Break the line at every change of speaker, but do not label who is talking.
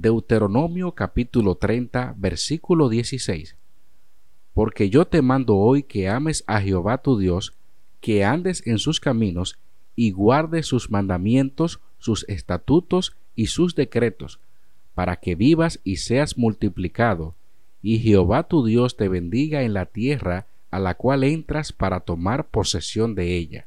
Deuteronomio capítulo 30 versículo 16. Porque yo te mando hoy que ames a Jehová tu Dios, que andes en sus caminos y guardes sus mandamientos, sus estatutos y sus decretos, para que vivas y seas multiplicado, y Jehová tu Dios te bendiga en la tierra a la cual entras para tomar posesión de ella.